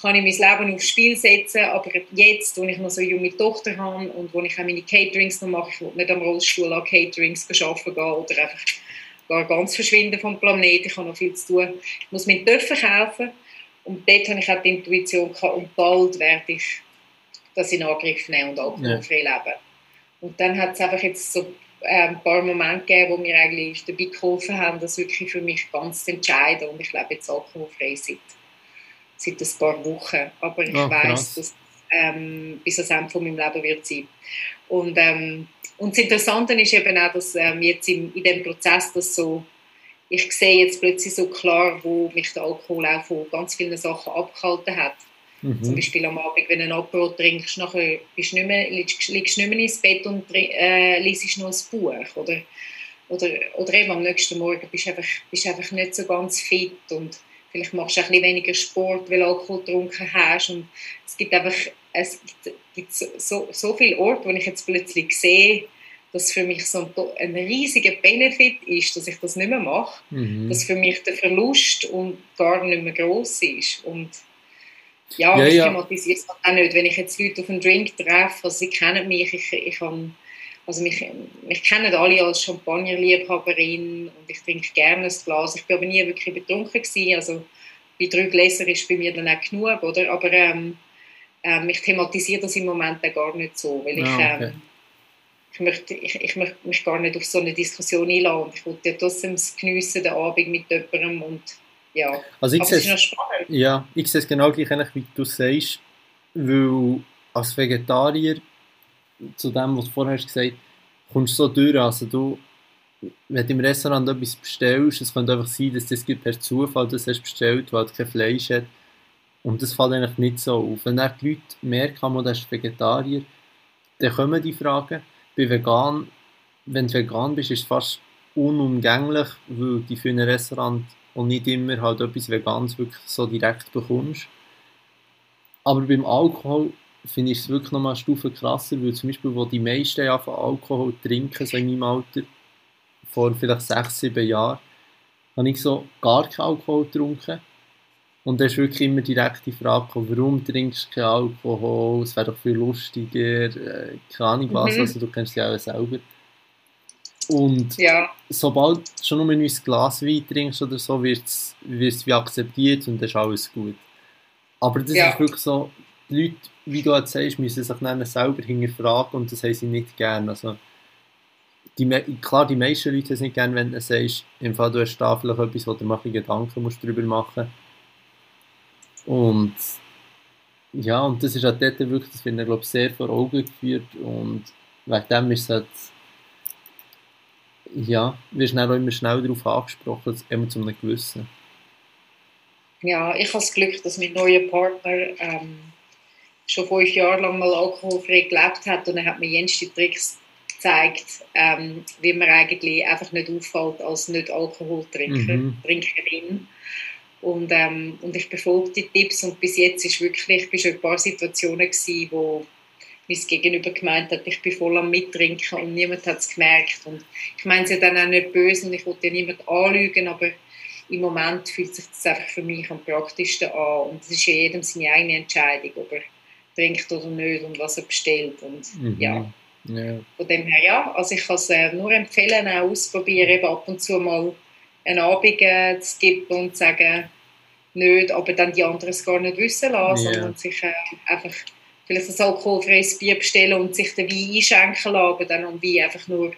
Speaker 2: Kann ich mein Leben aufs Spiel setzen, aber jetzt, wo ich noch so eine junge Tochter habe und wo ich auch meine Caterings noch mache, ich will nicht am Rollstuhl an Caterings arbeiten gehen oder einfach gar ganz verschwinden vom Planeten, ich habe noch viel zu tun. Ich muss meinen Töpfe kaufen und dort habe ich auch die Intuition gehabt, und bald werde ich das in Angriff nehmen und alkoholfrei ja. leben. Und dann hat es einfach jetzt so äh, ein paar Momente gegeben, wo mir eigentlich dabei geholfen haben, das wirklich für mich ganz zu entscheiden und ich lebe jetzt alkoholfrei seit, seit ein paar Wochen. Aber ich oh, weiß, dass ähm, bis das Ende von meinem Leben wird sein. Und ähm, und das Interessante ist eben auch, dass ähm, jetzt in, in dem Prozess, dass so, ich sehe jetzt plötzlich so klar, wo mich der Alkohol auch von ganz vielen Sachen abgehalten hat. Mhm. Zum Beispiel am Abend, wenn du ein Apero trinkst, nachher bist du nicht mehr, liegst, liegst nicht mehr ins Bett und äh, liest noch ein Buch. Oder, oder, oder eben am nächsten Morgen bist du einfach, bist einfach nicht so ganz fit und vielleicht machst du ein bisschen weniger Sport, weil du Alkohol getrunken hast. Und es gibt einfach es gibt so, so viele Orte, wo ich jetzt plötzlich sehe, dass für mich so ein, ein riesiger Benefit ist, dass ich das nicht mehr mache, mhm. dass für mich der Verlust und gar nicht mehr groß ist und ja, ja ich ja. thematisiere es auch nicht, wenn ich jetzt Leute auf einen Drink treffe, also sie kennen mich, ich, ich habe also mich, mich kennen alle als Champagnerliebhaberin und ich trinke gerne ein Glas. Ich bin aber nie wirklich betrunken gewesen, also bei drei Gläsern ist bei mir dann auch genug, oder? Aber ähm, ähm, ich thematisiere das im Moment gar nicht so, weil ich, ah, okay. Ich, möchte, ich, ich möchte mich gar nicht auf so eine Diskussion einladen. Ich wollte ja trotzdem geniessen, den Abend mit jemandem und ja.
Speaker 1: Also ich sehe es, ja, ich sehe es genau gleich, wie du sagst, weil als Vegetarier, zu dem, was du vorher hast gesagt hast, kommst du so durch, also du wenn du im Restaurant etwas bestellst, es könnte einfach sein, dass das per Zufall das hast bestellt, weil du kein Fleisch hat. Und das fällt eigentlich nicht so auf. Wenn die Leute merken, man ist Vegetarier, dann kommen die Fragen. Bei vegan, wenn du vegan bist, ist es fast unumgänglich, weil du für ein Restaurant und nicht immer halt etwas Veganes wirklich so direkt bekommst. Aber beim Alkohol finde ich es wirklich nochmal eine Stufe krasser, weil zum Beispiel, wo die meisten von Alkohol trinken, so in meinem Alter, vor vielleicht sechs, sieben Jahren, habe ich so gar keinen Alkohol getrunken und da ist wirklich immer direkt die Frage, warum trinkst du keinen Alkohol? Es wäre doch viel lustiger, äh, keine Ahnung was, mhm. also du kennst ja auch selber. Und ja. sobald du schon nur ein Glas Wein trinkst oder so, wird es wie akzeptiert und dann ist alles gut. Aber das ja. ist wirklich so, die Leute, wie du jetzt sagst, müssen sich dann selber hinterfragen und das haben sie nicht gerne. Also, die, klar, die meisten Leute haben es nicht gerne, wenn du sagst, im Fall du hast da vielleicht etwas, wo du mal Gedanken musst darüber machen Und ja, und das ist halt dort wirklich, das finde ich, glaube sehr vor Augen geführt und wegen dem ist es halt ja, wirst dann auch immer schnell darauf angesprochen, immer zu einem gewissen.
Speaker 2: Ja, ich habe das Glück, dass mein neuer Partner ähm, schon fünf Jahre lang mal alkoholfrei gelebt hat und er hat mir jenste Tricks gezeigt, ähm, wie man eigentlich einfach nicht auffällt als nicht Alkoholtrinker, mhm. Trinkerin. Und, ähm, und ich befolge die Tipps und bis jetzt ist wirklich, ich schon ein paar Situationen gewesen, wo mein Gegenüber gemeint hat, ich bin voll am Mittrinken und niemand hat es gemerkt. Und ich meine es ja dann auch nicht böse und ich wollte ja niemand anlügen, aber im Moment fühlt sich das einfach für mich am praktischsten an. Und es ist ja jedem seine eigene Entscheidung, ob er trinkt oder nicht und was er bestellt. Und mhm. ja. ja. Von dem her, ja, also ich kann es äh, nur empfehlen, auch ausprobieren, eben ab und zu mal einen Abend äh, zu geben und zu sagen, nicht, aber dann die anderen es gar nicht wissen lassen, yeah. sondern sich äh, einfach vielleicht ein alkoholfreies Bier bestellen und sich den Wein einschenken lassen, aber dann am Wein einfach nur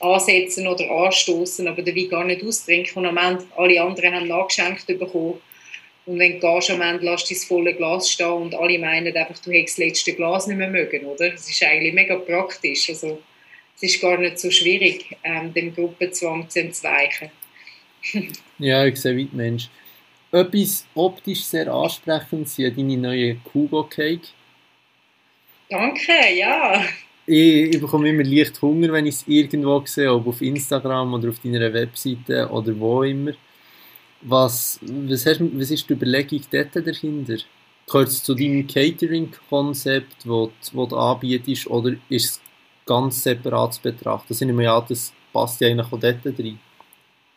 Speaker 2: ansetzen oder anstoßen, aber den Wein gar nicht austrinken und am Ende alle anderen haben nachgeschenkt bekommen. Und wenn du gehst, am Ende lässt du das volle Glas stehen und alle meinen einfach, du hättest das letzte Glas nicht mehr mögen, oder? Das ist eigentlich mega praktisch. Also, es ist gar nicht so schwierig, ähm, dem Gruppenzwang zu entweichen.
Speaker 1: Ja, ich sehe wie Mensch. Etwas optisch sehr ansprechend sind deine neuen Kugo Cake.
Speaker 2: Danke, ja.
Speaker 1: Ich, ich bekomme immer leicht Hunger, wenn ich es irgendwo sehe, ob auf Instagram oder auf deiner Webseite oder wo immer. Was, was, hast, was ist die Überlegung dort dahinter? Gehört es zu deinem Catering-Konzept, das du anbietest, oder ist es ganz separat zu betrachten? Das, sind ja, das passt ja eigentlich auch dort rein.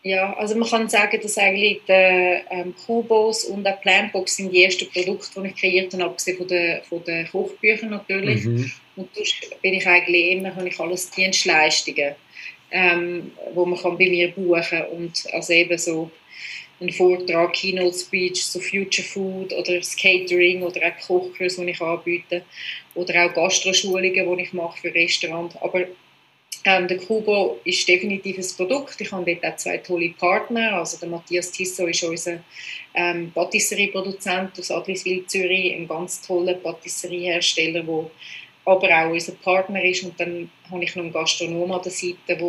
Speaker 2: Ja, also man kann sagen, dass eigentlich die ähm, Kubos und auch Planbox sind die ersten Produkte, die ich kreiert habe, abgesehen von den, von den Kochbüchern natürlich. Mhm. Und sonst bin ich eigentlich immer, habe ich alles Dienstleistungen, ähm, wo man kann bei mir buchen kann. Und also eben so ein Vortrag, Keynote Speech, so Future Food oder das Catering oder auch Kochkurs, die ich anbiete. Oder auch Gastroschulungen, die ich mache für Restaurants. Aber ähm, der Kubo ist definitiv ein Produkt. Ich habe dort auch zwei tolle Partner. Also der Matthias Tissot ist unser ähm, Patisserie-Produzent aus Adliswil, Zürich, ein ganz toller Patisseriehersteller, der aber auch unser Partner ist. Und dann habe ich noch einen Gastronom an der Seite, der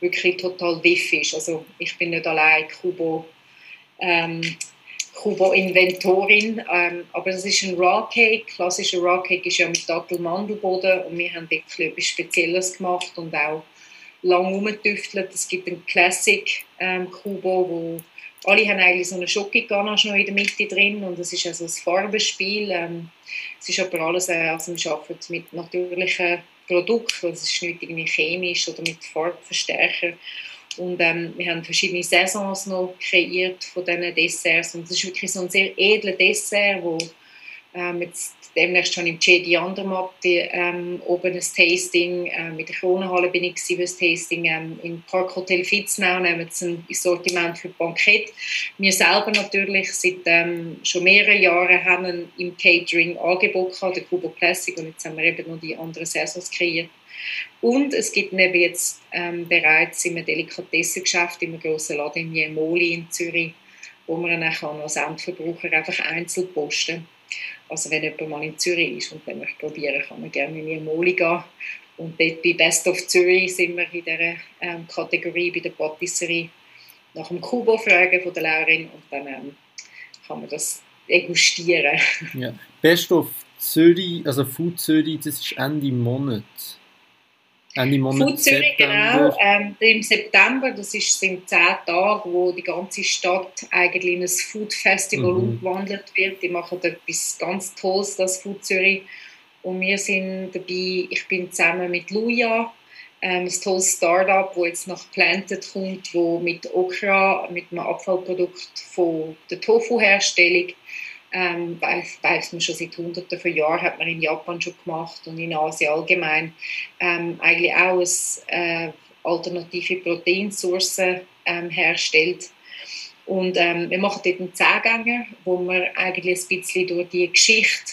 Speaker 2: wirklich total wiff ist. Also ich bin nicht allein Kubo ähm, Kubo-Inventorin. Ähm, aber das ist ein Raw Cake. Klassischer Raw Cake ist ja mit Dattel-Mandelboden und wir haben wirklich etwas Spezielles gemacht und auch lang umgetüftelt. Es gibt einen Classic ähm, Kubo, wo alle haben eigentlich so eine Schokoganache noch in der Mitte drin und es ist also ein Farbenspiel. Ähm, es ist aber alles, äh, also wir arbeiten mit natürlichen Produkten, es ist nicht irgendwie chemisch oder mit Farbverstärker. Und ähm, wir haben verschiedene Saisons noch kreiert von diesen Desserts. Und es ist wirklich so ein sehr edler Dessert, wo ähm, jetzt demnächst schon im Jedi Andermatt ähm, oben ein Tasting, äh, mit der Kronenhalle bin ich für das Tasting, ähm, im Parkhotel Fitznau nehmen wir ein Sortiment für Bankett. Wir selber natürlich seit ähm, schon mehreren Jahren haben im Catering Angebot gehabt, der Kubo Classic, und jetzt haben wir eben noch die anderen Saisons kreiert. Und es gibt eben jetzt ähm, bereits im Delikatessengeschäft, im grossen Laden im Jemoli in Zürich, wo man dann als Endverbraucher einfach einzeln posten Also wenn jemand mal in Zürich ist und dann möchte probieren, kann man gerne in Jemoli gehen. Und dort bei Best of Zürich sind wir in dieser ähm, Kategorie bei der Patisserie nach dem Kubo fragen von der Lehrerin und dann ähm, kann man das degustieren.
Speaker 1: Ja. Best of Zürich, also Food Zürich, das ist Ende Monat.
Speaker 2: Ende Monat Zürich, genau. Ähm, Im September, das ist, sind zehn Tage, wo die ganze Stadt eigentlich in ein Food Festival mhm. umgewandelt wird. Die machen etwas ganz Tolles, das Food Zürich. Und wir sind dabei, ich bin zusammen mit Luja, ähm, ein tolles Startup, das jetzt nach Planted kommt, wo mit Okra, mit einem Abfallprodukt von der Tofu-Herstellung, ähm, weiß, weiß man schon seit hunderten von Jahren, hat man in Japan schon gemacht und in Asien allgemein, ähm, eigentlich auch eine äh, alternative Proteinsource ähm, herstellt. Und ähm, wir machen dort einen Zehngänger, wo wir eigentlich ein bisschen durch die Geschichte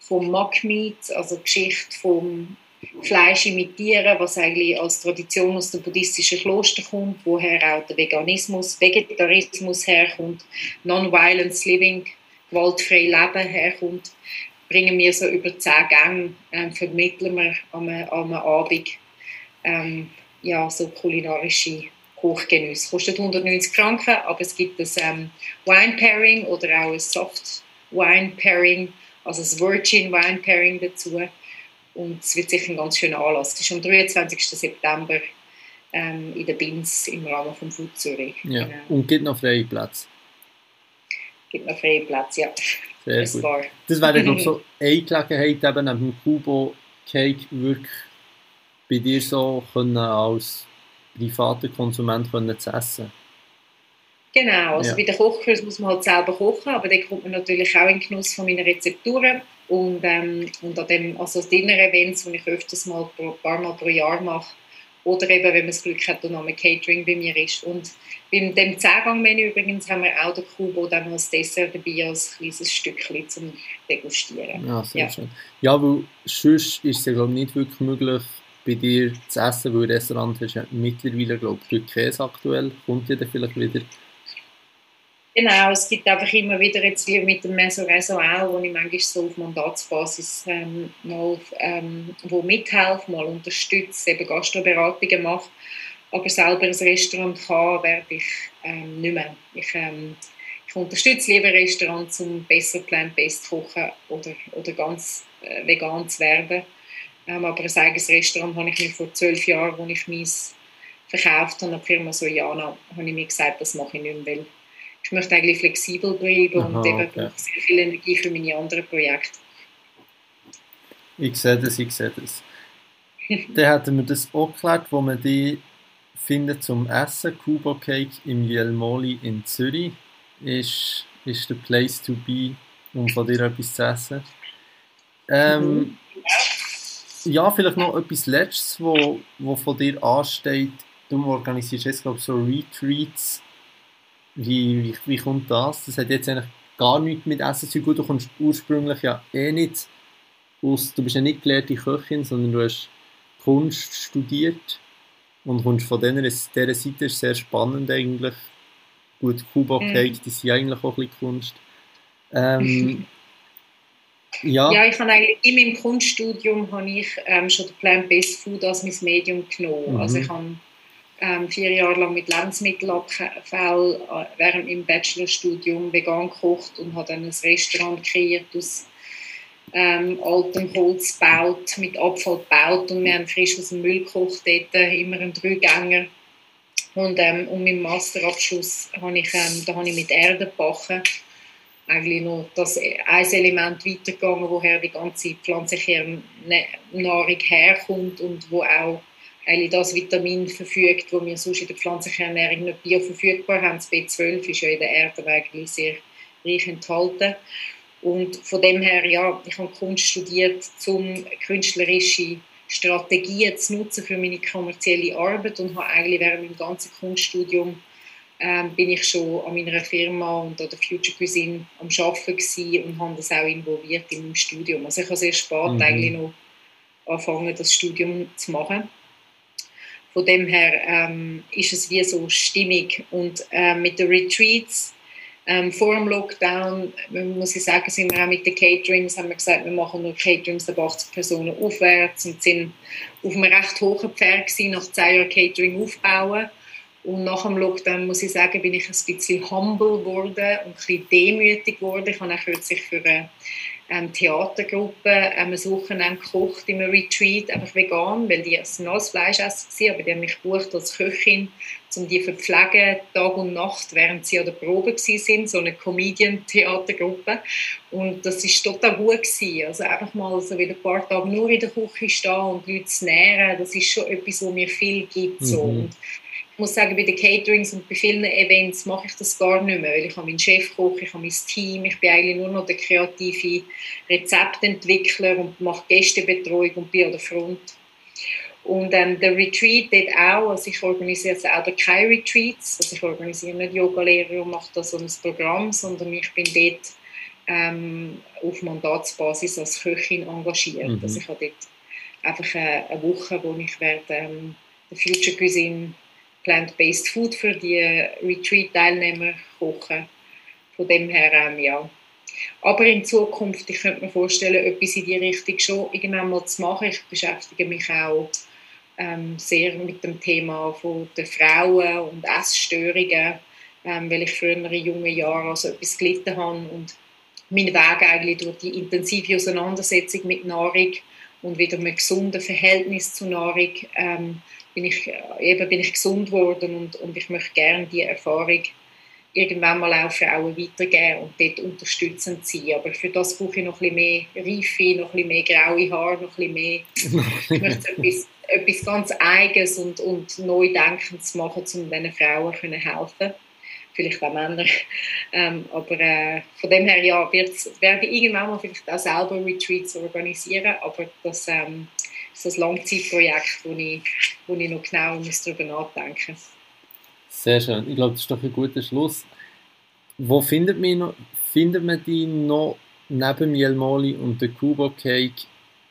Speaker 2: vom Mock-Meat, also Geschichte vom Fleisch imitieren, was eigentlich als Tradition aus dem buddhistischen Kloster kommt, woher auch der Veganismus, Vegetarismus herkommt, Non-Violence Living, gewaltfrei Leben herkommt, bringen wir so über zehn Gänge, ähm, vermitteln wir am, am Abend ähm, ja, so kulinarische Hochgenuss. Kostet 190 Franken, aber es gibt ein ähm, Wine Pairing oder auch ein Soft Wine Pairing, also ein Virgin Wine Pairing dazu. Und es wird sicher ein ganz schöner Anlass. Das ist am 23. September ähm, in der Binz im Rahmen vom Food Zürich.
Speaker 1: Ja. Genau. Und gibt noch freie Plätze?
Speaker 2: Gibt noch freie Plätze, ja.
Speaker 1: Sehr das gut. War. Das wäre, glaube ich, so eine Gelegenheit, eben neben dem Kubo Cake wirklich bei dir so können als privater Konsument können zu essen.
Speaker 2: Genau, also ja. bei den Kochkurs muss man halt selber kochen, aber dann kommt man natürlich auch in den Genuss von meinen Rezepturen und, ähm, und an dem, also Dinner-Events, die ich öfters mal ein paar Mal pro Jahr mache, oder eben, wenn man das Glück hat, noch ein Catering bei mir ist. Und beim dem Zehngang-Menü übrigens haben wir auch den Kubo dann als Dessert dabei, als kleines Stückchen zum Degustieren.
Speaker 1: Ja, sehr ja. schön. Ja, weil sonst ist es ja, glaube ich, nicht wirklich möglich, bei dir zu essen, weil Restaurant ist ja mittlerweile, glaube ich, Käse aktuell. Kommt ja dann vielleicht wieder
Speaker 2: Genau, es gibt einfach immer wieder jetzt wie mit dem Meso auch, wo ich manchmal so auf Mandatsbasis ähm, mal ähm, wo mithelfe, mal unterstütze, eben Gastroberatungen mache. Aber selber ein Restaurant kann, werde ich ähm, nicht mehr. Ich, ähm, ich unterstütze lieber Restaurants, um besser plant-based kochen oder, oder ganz äh, vegan zu werden. Ähm, aber ein eigenes Restaurant habe ich mir vor zwölf Jahren, als ich meins verkauft habe, an die Firma Sojana, habe ich mir gesagt, das mache ich nicht mehr, ich möchte eigentlich flexibel bleiben Aha, und eben okay. sehr viel Energie für meine anderen Projekte.
Speaker 1: Ich sehe das, ich sehe das. Dann hatten wir das auch geklärt, wo man die findet zum Essen. Kubo Cake im Jelmoli in Zürich ist, ist der Place to be, um von dir etwas zu essen. Ähm. Ja, vielleicht noch etwas Letztes, wo, wo von dir ansteht. Du organisierst jetzt, glaube ich, so Retreats wie, wie, wie kommt das? Das hat jetzt eigentlich gar nichts mit Essen zu tun. Du kommst ursprünglich ja eh nicht aus, du bist ja nicht gelehrte Köchin, sondern du hast Kunst studiert und kommst von dieser, dieser Seite ist sehr spannend eigentlich. Gut, Kuba mhm. Cake, die sind eigentlich auch ein bisschen Kunst. Ähm,
Speaker 2: ja. ja, ich habe eigentlich in meinem Kunststudium habe ich ähm, schon Plant-Based Food als mein Medium genommen. Mhm. Also ich habe ähm, vier Jahre lang mit Lebensmittelabfall äh, während meinem Bachelorstudium vegan gekocht und habe dann ein Restaurant kreiert aus ähm, altem Holz gebaut, mit Abfall gebaut und wir haben frisch aus dem Müll gekocht dort, immer ein Dreigänger. Und ähm, um meinen Masterabschluss habe ich, ähm, da habe ich mit Erde gebacken. Eigentlich noch das ein Element weitergegangen, woher die ganze pflanzliche Nahrung herkommt und wo auch eigentlich das Vitamin verfügt, wo wir sonst in der pflanzlichen Ernährung nicht bioverfügbar haben. Das B12 ist ja in der Erde eigentlich sehr reich enthalten. Und von dem her, ja, ich habe Kunst studiert, um künstlerische Strategien zu nutzen für meine kommerzielle Arbeit und habe eigentlich während meinem ganzen Kunststudium ähm, bin ich schon an meiner Firma und an der Future Cuisine am Arbeiten und habe das auch involviert in meinem Studium. Also ich habe sehr spät mhm. eigentlich noch angefangen, das Studium zu machen. Von dem her ähm, ist es wie so stimmig. Und äh, mit den Retreats ähm, vor dem Lockdown, muss ich sagen, sind wir auch mit den Caterings, haben wir gesagt, wir machen nur Caterings ab 80 Personen aufwärts und sind auf einem recht hohen Pferd gewesen, nach zehn Jahren Catering aufbauen. Und nach dem Lockdown, muss ich sagen, bin ich ein bisschen humble geworden und ein bisschen demütig geworden. Ich habe auch kürzlich für eine ähm, Theatergruppe ähm, ein Wochenende gekocht im Retreat, einfach vegan, weil die sind alles Fleischesser waren, aber die haben mich gebucht als Köchin, um die zu verpflegen, Tag und Nacht, während sie an der Probe sind, so eine Comedian-Theatergruppe. Und das war total gut gewesen. Also einfach mal so wieder ein paar Tage nur in der Küche stehen und Leute zu nähren, das ist schon etwas, was mir viel gibt. Mhm. So. Und ich muss sagen, bei den Caterings und bei vielen Events mache ich das gar nicht mehr, weil ich habe meinen Chefkoch, ich habe mein Team, ich bin eigentlich nur noch der kreative Rezeptentwickler und mache Gästebetreuung und bin an der Front. Und ähm, der Retreat dort auch, also ich organisiere selber keine Retreats, also ich organisiere nicht Yoga-Lehrer und mache da so ein Programm, sondern ich bin dort ähm, auf Mandatsbasis als Köchin engagiert. Mhm. Also ich habe dort einfach eine, eine Woche, wo ich werde ähm, der Future Cuisine Plant-Based Food für die Retreat-Teilnehmer kochen. Von dem her, ähm, ja. Aber in Zukunft, ich könnte mir vorstellen, etwas in die Richtung schon irgendwann mal zu machen. Ich beschäftige mich auch ähm, sehr mit dem Thema von der Frauen und Essstörungen, ähm, weil ich früher in jungen Jahren also etwas gelitten habe und mein Weg eigentlich durch die intensive Auseinandersetzung mit Nahrung und wieder ein gesundes Verhältnis zu Nahrung ähm, bin ich, äh, eben bin ich gesund geworden und, und ich möchte gerne die Erfahrung irgendwann mal auch Frauen weitergeben und dort unterstützend sein. Aber für das brauche ich noch ein bisschen mehr Reife, noch ein bisschen mehr graue Haare, noch ein bisschen mehr. ich möchte etwas, etwas ganz Eigenes und, und Neudenkendes machen, um diesen Frauen zu helfen vielleicht auch Männer. Ähm, aber äh, von dem her ja, werde ich irgendwann mal vielleicht auch selber Retreats organisieren, aber das ähm, ist ein Langzeitprojekt, wo ich, wo ich noch genau darüber nachdenken muss.
Speaker 1: Sehr schön. Ich glaube, das ist doch ein guter Schluss. Wo findet man, noch, findet man die noch neben Mielmoli und der Kubo Cake?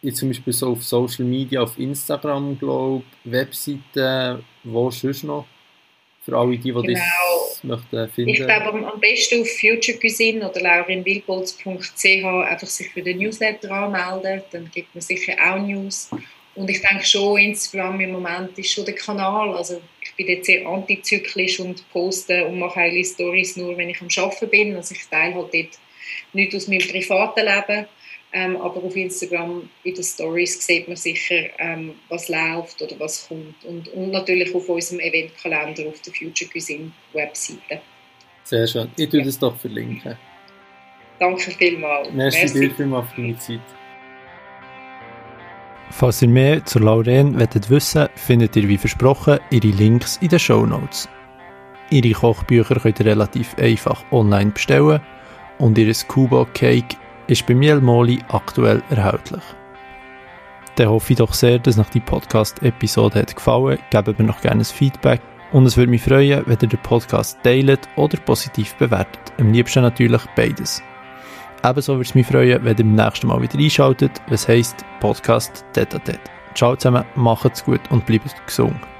Speaker 1: Jetzt zum Beispiel so auf Social Media, auf Instagram, glaube Webseiten, wo sonst noch? Für alle, die, die genau. das möchten finden.
Speaker 2: Ich glaube, am besten auf Future Cuisine oder laurinwilbolz.ch einfach sich für den Newsletter anmelden. Dann gibt man sicher auch News. Und ich denke schon, Instagram im Moment ist schon der Kanal. Also ich bin jetzt sehr antizyklisch und poste und mache eigentlich Stories nur, wenn ich am Arbeiten bin. Also ich teile halt dort nichts aus meinem privaten Leben. Ähm, aber auf Instagram in den Stories sieht man sicher, ähm, was läuft oder was kommt. Und, und natürlich auf unserem Eventkalender auf der Future Cuisine Webseite.
Speaker 1: Sehr schön. Ich tue ja. das doch verlinken.
Speaker 2: Danke vielmals.
Speaker 1: Merci, Merci. dir vielmals für deine Zeit.
Speaker 3: Falls ihr mehr zu Lauren wollt wissen findet ihr wie versprochen ihre Links in den Show Notes. Ihre Kochbücher könnt ihr relativ einfach online bestellen und ihr Kubo Cake ist bei Miel Moli aktuell erhältlich. Dann hoffe ich doch sehr, dass euch die Podcast-Episode gefallen hat. Gebt mir noch gerne ein Feedback. Und es würde mich freuen, wenn ihr den Podcast teilt oder positiv bewertet. Am liebsten natürlich beides. Ebenso würde es mich freuen, wenn ihr beim nächsten Mal wieder einschaltet, was heisst Podcast Tete Ciao zusammen, macht's gut und bleibt gesund.